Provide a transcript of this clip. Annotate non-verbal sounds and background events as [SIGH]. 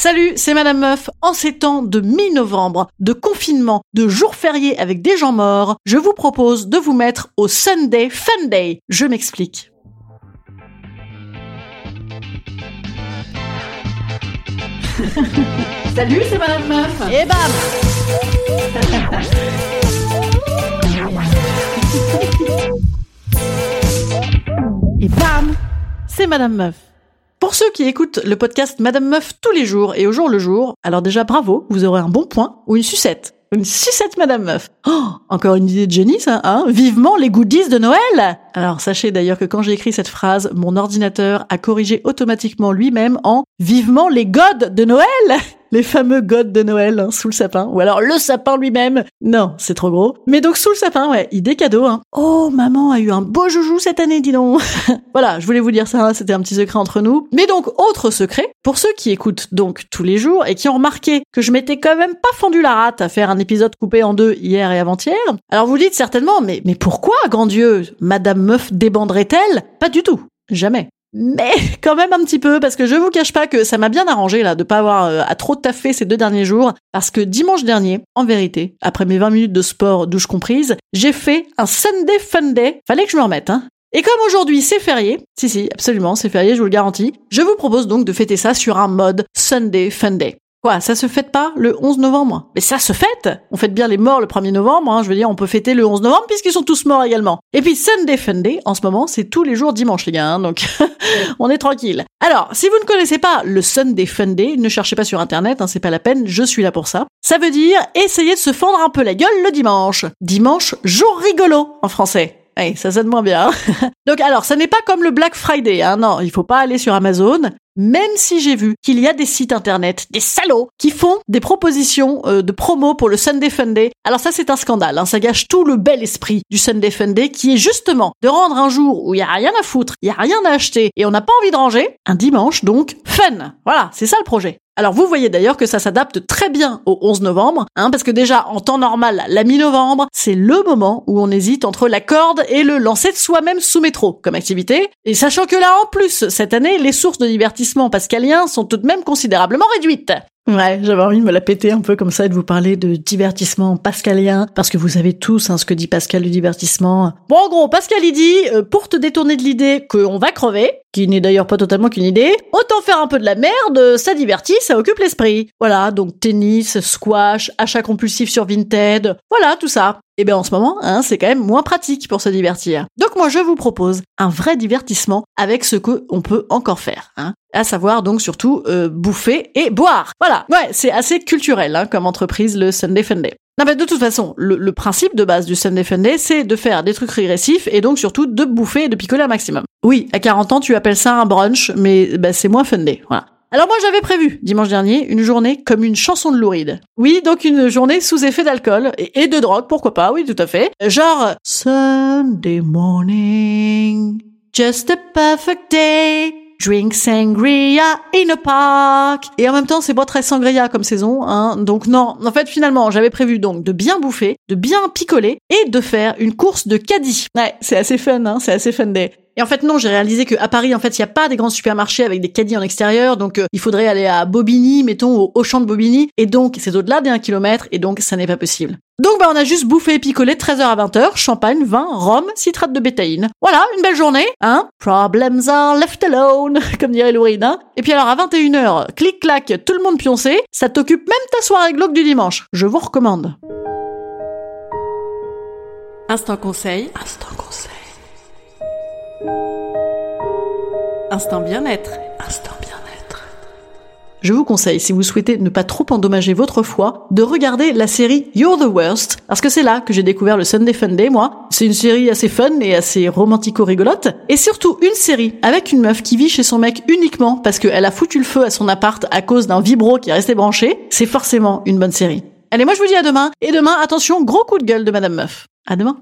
Salut, c'est Madame Meuf. En ces temps de mi-novembre, de confinement, de jours fériés avec des gens morts, je vous propose de vous mettre au Sunday Fun Day. Je m'explique. [LAUGHS] Salut, c'est Madame Meuf. Et bam [LAUGHS] Et bam C'est Madame Meuf. Pour ceux qui écoutent le podcast Madame Meuf tous les jours et au jour le jour, alors déjà bravo, vous aurez un bon point ou une sucette. Une sucette Madame Meuf. Oh, encore une idée de génie ça, hein? Vivement les goodies de Noël Alors sachez d'ailleurs que quand j'ai écrit cette phrase, mon ordinateur a corrigé automatiquement lui-même en Vivement les godes de Noël les fameux godes de Noël hein, sous le sapin, ou alors le sapin lui-même. Non, c'est trop gros. Mais donc sous le sapin, ouais, idée cadeau. Hein. Oh, maman a eu un beau joujou cette année, dis donc. [LAUGHS] voilà, je voulais vous dire ça, hein, c'était un petit secret entre nous. Mais donc, autre secret, pour ceux qui écoutent donc tous les jours et qui ont remarqué que je m'étais quand même pas fendu la rate à faire un épisode coupé en deux hier et avant-hier, alors vous dites certainement, mais, mais pourquoi, grand Dieu, Madame Meuf débanderait-elle Pas du tout. Jamais mais [LAUGHS] quand même un petit peu parce que je vous cache pas que ça m'a bien arrangé là de pas avoir euh, à trop taffer ces deux derniers jours parce que dimanche dernier, en vérité, après mes 20 minutes de sport douche comprise, j'ai fait un Sunday Fun Day. Fallait que je me remette hein. Et comme aujourd'hui c'est férié, si si, absolument, c'est férié, je vous le garantis, je vous propose donc de fêter ça sur un mode Sunday Fun Day. Quoi, ça se fête pas le 11 novembre? Mais ça se fête On fête bien les morts le 1er novembre, hein, je veux dire, on peut fêter le 11 novembre puisqu'ils sont tous morts également. Et puis Sunday Funday, en ce moment, c'est tous les jours dimanche les gars, hein, donc [LAUGHS] on est tranquille. Alors, si vous ne connaissez pas le Sunday Funday, ne cherchez pas sur internet, hein, c'est pas la peine, je suis là pour ça. Ça veut dire essayer de se fendre un peu la gueule le dimanche. Dimanche, jour rigolo en français. Ça sonne moins bien. [LAUGHS] Donc alors, ça n'est pas comme le Black Friday, hein, non, il faut pas aller sur Amazon même si j'ai vu qu'il y a des sites internet, des salauds, qui font des propositions euh, de promo pour le Sunday Funday. Alors ça, c'est un scandale. Hein. Ça gâche tout le bel esprit du Sunday Funday, qui est justement de rendre un jour où il y a rien à foutre, il y a rien à acheter et on n'a pas envie de ranger, un dimanche donc fun. Voilà, c'est ça le projet. Alors vous voyez d'ailleurs que ça s'adapte très bien au 11 novembre, hein, parce que déjà en temps normal, la mi-novembre, c'est le moment où on hésite entre la corde et le lancer de soi-même sous métro comme activité. Et sachant que là en plus, cette année, les sources de divertissement pascaliens sont tout de même considérablement réduites. Ouais, j'avais envie de me la péter un peu comme ça et de vous parler de divertissement pascalien, parce que vous savez tous hein, ce que dit Pascal du divertissement. Bon, en gros, Pascal il dit, euh, pour te détourner de l'idée qu'on va crever, qui n'est d'ailleurs pas totalement qu'une idée, autant faire un peu de la merde, ça divertit, ça occupe l'esprit. Voilà, donc tennis, squash, achat compulsif sur Vinted, voilà, tout ça. Et eh bien en ce moment, hein, c'est quand même moins pratique pour se divertir. Donc moi je vous propose un vrai divertissement avec ce qu'on peut encore faire. Hein à savoir donc surtout euh, bouffer et boire. Voilà, ouais, c'est assez culturel hein, comme entreprise le Sunday Funday. Non mais de toute façon, le, principe de base du Sunday Funday, c'est de faire des trucs régressifs et donc surtout de bouffer et de picoler un maximum. Oui, à 40 ans, tu appelles ça un brunch, mais bah, c'est moins Funday, voilà. Alors moi j'avais prévu, dimanche dernier, une journée comme une chanson de Louride. Oui, donc une journée sous effet d'alcool et, et, de drogue, pourquoi pas, oui tout à fait. Genre Sunday morning, just a perfect day. Drink sangria in a park. Et en même temps, c'est pas très sangria comme saison, hein. Donc non, en fait, finalement, j'avais prévu donc de bien bouffer, de bien picoler et de faire une course de caddie. Ouais, c'est assez fun, hein. C'est assez fun day. Et en fait, non, j'ai réalisé qu'à Paris, en fait, il n'y a pas des grands supermarchés avec des caddies en extérieur. Donc, euh, il faudrait aller à Bobigny, mettons, au Auchan de Bobigny. Et donc, c'est au-delà des 1 km. Et donc, ça n'est pas possible. Donc, bah, on a juste bouffé et picolé 13h à 20h. Champagne, vin, rhum, citrate de bétaïne. Voilà, une belle journée, hein. Problems are left alone, [LAUGHS] comme dirait Louride, hein. Et puis alors, à 21h, clic-clac, tout le monde pioncé. Ça t'occupe même ta soirée glauque du dimanche. Je vous recommande. Instant conseil. Instant conseil. Instant bien-être. Instant bien-être. Je vous conseille, si vous souhaitez ne pas trop endommager votre foi, de regarder la série You're the Worst, parce que c'est là que j'ai découvert le Sunday Fun Day, moi. C'est une série assez fun et assez romantico-rigolote, et surtout une série avec une meuf qui vit chez son mec uniquement parce qu'elle a foutu le feu à son appart à cause d'un vibro qui est resté branché. C'est forcément une bonne série. Allez, moi je vous dis à demain, et demain, attention, gros coup de gueule de Madame Meuf. À demain.